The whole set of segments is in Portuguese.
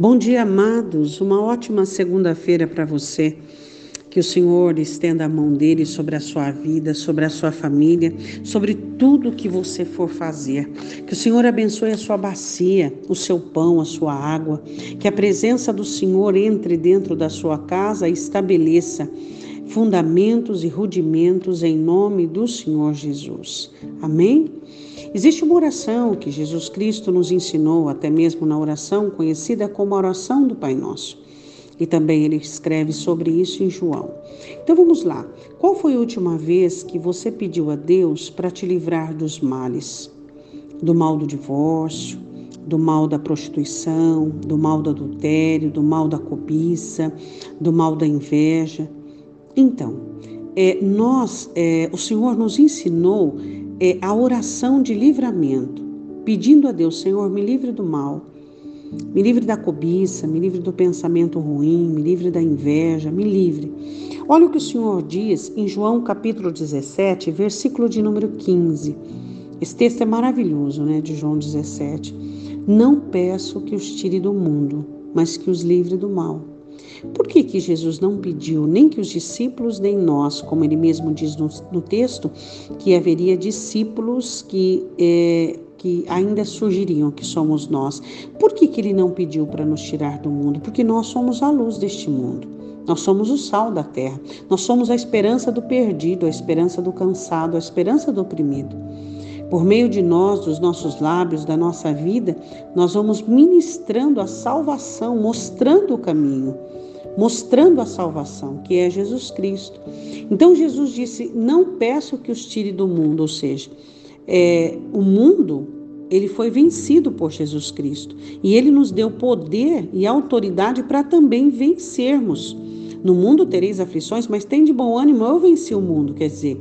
Bom dia, amados. Uma ótima segunda-feira para você. Que o Senhor estenda a mão dele sobre a sua vida, sobre a sua família, sobre tudo que você for fazer. Que o Senhor abençoe a sua bacia, o seu pão, a sua água. Que a presença do Senhor entre dentro da sua casa e estabeleça fundamentos e rudimentos em nome do Senhor Jesus. Amém? Existe uma oração que Jesus Cristo nos ensinou, até mesmo na oração conhecida como a oração do Pai Nosso. E também ele escreve sobre isso em João. Então vamos lá. Qual foi a última vez que você pediu a Deus para te livrar dos males? Do mal do divórcio, do mal da prostituição, do mal do adultério, do mal da cobiça, do mal da inveja. Então, é, nós, é, o Senhor nos ensinou é a oração de livramento, pedindo a Deus, Senhor, me livre do mal, me livre da cobiça, me livre do pensamento ruim, me livre da inveja, me livre. Olha o que o Senhor diz em João capítulo 17, versículo de número 15. Esse texto é maravilhoso, né, de João 17. Não peço que os tire do mundo, mas que os livre do mal. Por que, que Jesus não pediu nem que os discípulos, nem nós, como ele mesmo diz no, no texto, que haveria discípulos que, é, que ainda surgiriam, que somos nós? Por que, que ele não pediu para nos tirar do mundo? Porque nós somos a luz deste mundo. Nós somos o sal da terra. Nós somos a esperança do perdido, a esperança do cansado, a esperança do oprimido. Por meio de nós, dos nossos lábios, da nossa vida, nós vamos ministrando a salvação, mostrando o caminho, mostrando a salvação, que é Jesus Cristo. Então Jesus disse: Não peço que os tire do mundo, ou seja, é, o mundo ele foi vencido por Jesus Cristo e ele nos deu poder e autoridade para também vencermos. No mundo tereis aflições, mas tem de bom ânimo, eu venci o mundo. Quer dizer,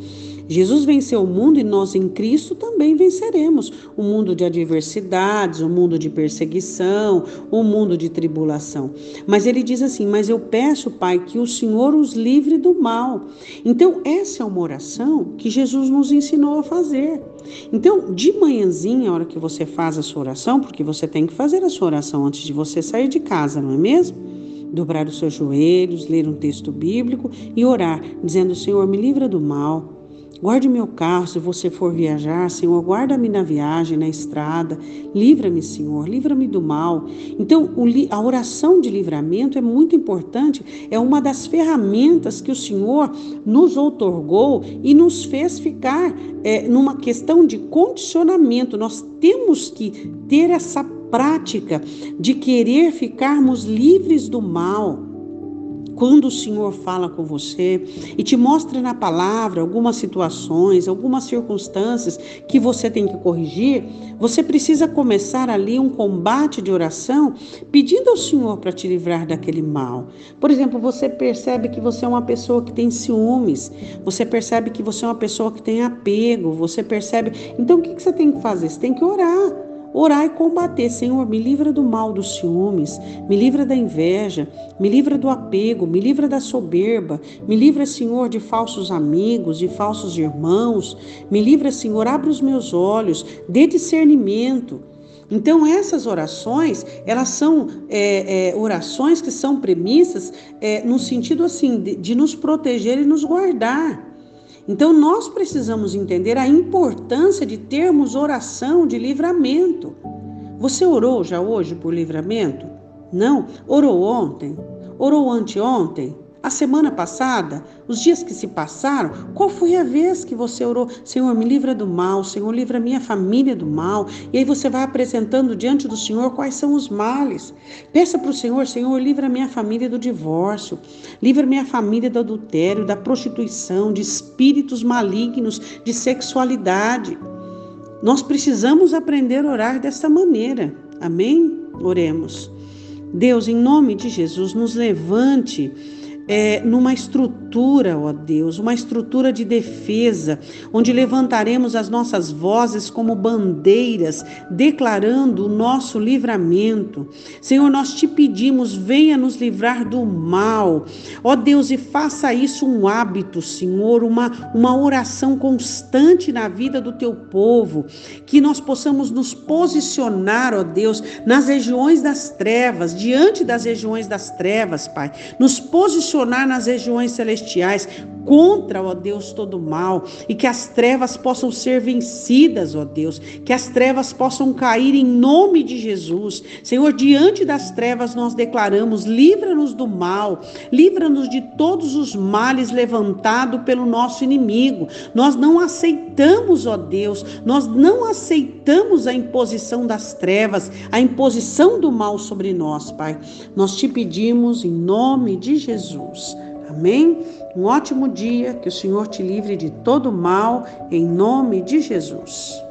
Jesus venceu o mundo e nós em Cristo também venceremos o mundo de adversidades, o mundo de perseguição, o mundo de tribulação. Mas ele diz assim: Mas eu peço, Pai, que o Senhor os livre do mal. Então, essa é uma oração que Jesus nos ensinou a fazer. Então, de manhãzinha, a hora que você faz a sua oração, porque você tem que fazer a sua oração antes de você sair de casa, não é mesmo? Dobrar os seus joelhos, ler um texto bíblico e orar, dizendo: Senhor, me livra do mal. Guarde meu carro se você for viajar, Senhor. Guarda-me na viagem, na estrada. Livra-me, Senhor. Livra-me do mal. Então, a oração de livramento é muito importante. É uma das ferramentas que o Senhor nos outorgou e nos fez ficar é, numa questão de condicionamento. Nós temos que ter essa prática de querer ficarmos livres do mal quando o Senhor fala com você e te mostra na palavra algumas situações, algumas circunstâncias que você tem que corrigir, você precisa começar ali um combate de oração pedindo ao Senhor para te livrar daquele mal. Por exemplo, você percebe que você é uma pessoa que tem ciúmes, você percebe que você é uma pessoa que tem apego, você percebe. Então o que você tem que fazer? Você tem que orar. Orar e combater, Senhor, me livra do mal dos ciúmes, me livra da inveja, me livra do apego, me livra da soberba, me livra, Senhor, de falsos amigos, de falsos irmãos, me livra, Senhor, abre os meus olhos, dê discernimento. Então, essas orações, elas são é, é, orações que são premissas é, no sentido assim de, de nos proteger e nos guardar. Então nós precisamos entender a importância de termos oração de livramento. Você orou já hoje por livramento? Não? Orou ontem? Orou anteontem? A semana passada, os dias que se passaram, qual foi a vez que você orou? Senhor, me livra do mal, Senhor, livra minha família do mal. E aí você vai apresentando diante do Senhor quais são os males. Peça para o Senhor, Senhor, livra minha família do divórcio, livra minha família do adultério, da prostituição, de espíritos malignos, de sexualidade. Nós precisamos aprender a orar desta maneira. Amém? Oremos. Deus, em nome de Jesus, nos levante é, numa estrutura, ó Deus, uma estrutura de defesa, onde levantaremos as nossas vozes como bandeiras, declarando o nosso livramento. Senhor, nós te pedimos, venha nos livrar do mal, ó Deus, e faça isso um hábito, Senhor, uma, uma oração constante na vida do teu povo, que nós possamos nos posicionar, ó Deus, nas regiões das trevas, diante das regiões das trevas, Pai, nos posicionar posicionar nas regiões celestiais contra, ó Deus, todo mal e que as trevas possam ser vencidas, ó Deus, que as trevas possam cair em nome de Jesus. Senhor, diante das trevas nós declaramos: livra-nos do mal, livra-nos de todos os males levantados pelo nosso inimigo. Nós não aceitamos, ó Deus, nós não aceitamos a imposição das trevas, a imposição do mal sobre nós, Pai. Nós te pedimos em nome de. Jesus. Amém? Um ótimo dia, que o Senhor te livre de todo mal, em nome de Jesus.